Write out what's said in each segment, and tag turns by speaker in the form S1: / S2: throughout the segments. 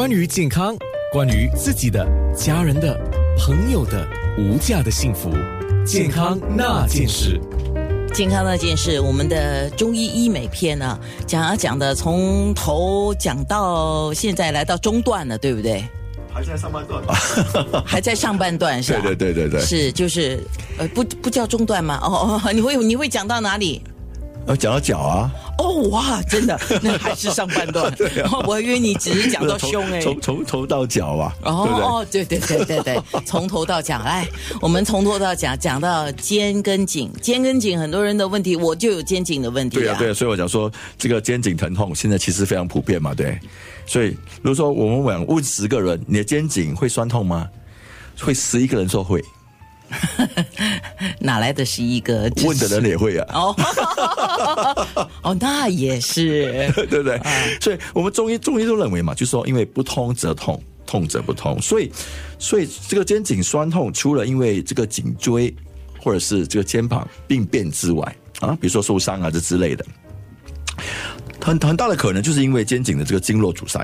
S1: 关于健康，关于自己的、家人的、朋友的无价的幸福，健康那件事。
S2: 健康那件事，我们的中医医美篇呢，讲啊讲的从头讲到现在来到中段了，对不对？
S3: 还在上半段，
S2: 还在上半段是吧？
S3: 对对对对对
S2: 是就是呃不不叫中段吗？哦哦，你会你会讲到哪里？
S3: 呃，讲到脚啊，
S2: 哦哇，真的，那还是上半段。哦我以为你只是讲到胸哎。
S3: 从从头到脚啊，
S2: 哦
S3: 对不对？
S2: 哦，对对对对对，从头到脚来，我们从头到脚讲到肩跟颈，肩跟颈很多人的问题，我就有肩颈的问题啊。
S3: 对啊，对啊，所以我讲说，这个肩颈疼痛现在其实非常普遍嘛，对。所以如果说我们问问十个人，你的肩颈会酸痛吗？会十一个人说会，
S2: 哪来的十一个？
S3: 问的人也会啊，
S2: 哦，哦，那也是。
S3: 对不对？所以我们中医中医都认为嘛，就是说因为不通则痛，痛则不通，所以所以这个肩颈酸痛，除了因为这个颈椎或者是这个肩膀病变之外啊，比如说受伤啊这之类的，很很大的可能就是因为肩颈的这个经络阻塞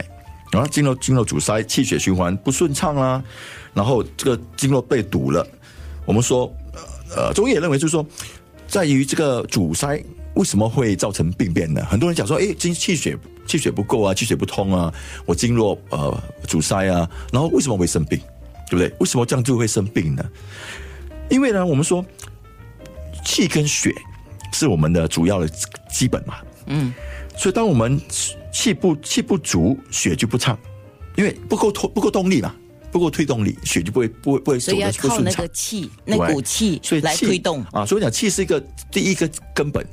S3: 啊，经络经络阻塞，气血循环不顺畅啦，然后这个经络被堵了。我们说，呃，中医也认为就是说，在于这个阻塞为什么会造成病变呢？很多人讲说，哎，经气血气血不够啊，气血不通啊，我经络呃阻塞啊，然后为什么会生病？对不对？为什么这样就会生病呢？因为呢，我们说气跟血是我们的主要的基本嘛，
S2: 嗯，
S3: 所以当我们气不气不足，血就不畅，因为不够通不够动力嘛，不够推动力，血就不会不会不会走的不顺畅
S2: 靠那个。气，那股气来
S3: 所以气
S2: 推动。
S3: 啊，所以讲气是一个第一个根本。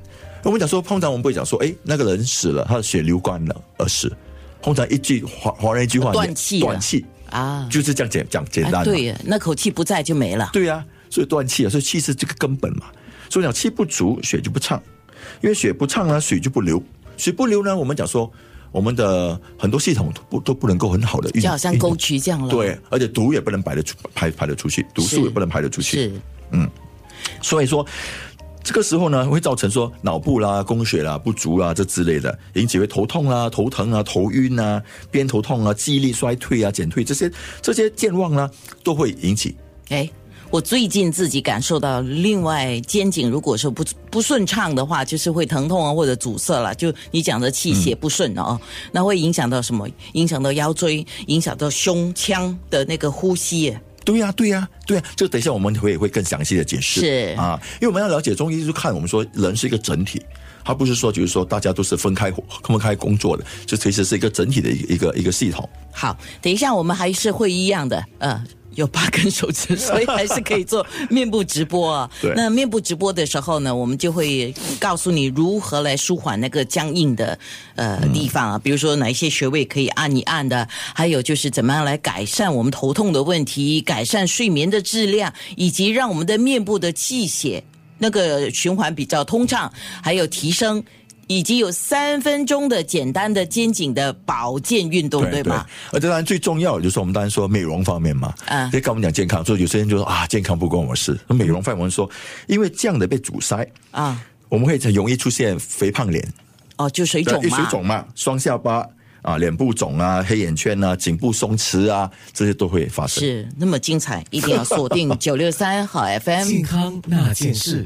S3: 我们讲说，通常我们不会讲说，哎，那个人死了，他的血流干了而死。通常一句华华人一句话，
S2: 断气了
S3: 断气
S2: 啊
S3: 就是这样简讲简单
S2: 对呀，那口气不在就没了。
S3: 对啊，所以断气啊，所以气是这个根本嘛。所以讲气不足，血就不畅，因为血不畅呢，水就不流，水不流呢，我们讲说我们的很多系统都不都不能够很好的运，
S2: 就好像
S3: 运
S2: 沟渠这样了。，
S3: 对，而且毒也不能排得出排排得出去，毒素也不能排得出去。
S2: 是嗯
S3: 所以说，这个时候呢，会造成说脑部啦、供血啦不足啦这之类的，引起会头痛啦、头疼啊、头晕啊、偏头痛啊、记忆力衰退啊、减退这些这些健忘呢，都会引起。
S2: 哎。我最近自己感受到，另外肩颈如果说不不顺畅的话，就是会疼痛啊，或者阻塞了。就你讲的气血不顺哦，那会影响到什么？影响到腰椎，影响到胸腔的那个呼吸。
S3: 对呀、对呀、对呀、这等一下我们会会更详细的解释。
S2: 是
S3: 啊，因为我们要了解中医，就是看我们说人是一个整体，它不是说就是说大家都是分开分开工作的，就其实是一个整体的一个一个一个系统。
S2: 好，等一下我们还是会一样的，呃，有八根手指，所以还是可以做面部直播啊。那面部直播的时候呢，我们就会告诉你如何来舒缓那个僵硬的呃地方啊，比如说哪一些穴位可以按一按的，还有就是怎么样来改善我们头痛的问题，改善睡眠的质量，以及让我们的面部的气血那个循环比较通畅，还有提升。以及有三分钟的简单的肩颈的保健运动，对吗？
S3: 而当然最重要的就是我们当然说美容方面嘛，
S2: 啊
S3: 所以跟我们讲健康，所以有些人就说啊，健康不关我事。那美容方面我们说，因为这样的被阻塞，
S2: 啊，
S3: 我们会很容易出现肥胖脸、
S2: 哦，就水肿
S3: 对
S2: 嘛，
S3: 水肿嘛、双下巴啊、脸部肿啊、黑眼圈啊、颈部松弛啊，这些都会发生。
S2: 是那么精彩，一定要锁定 九六三好 FM。
S1: 健康那件事。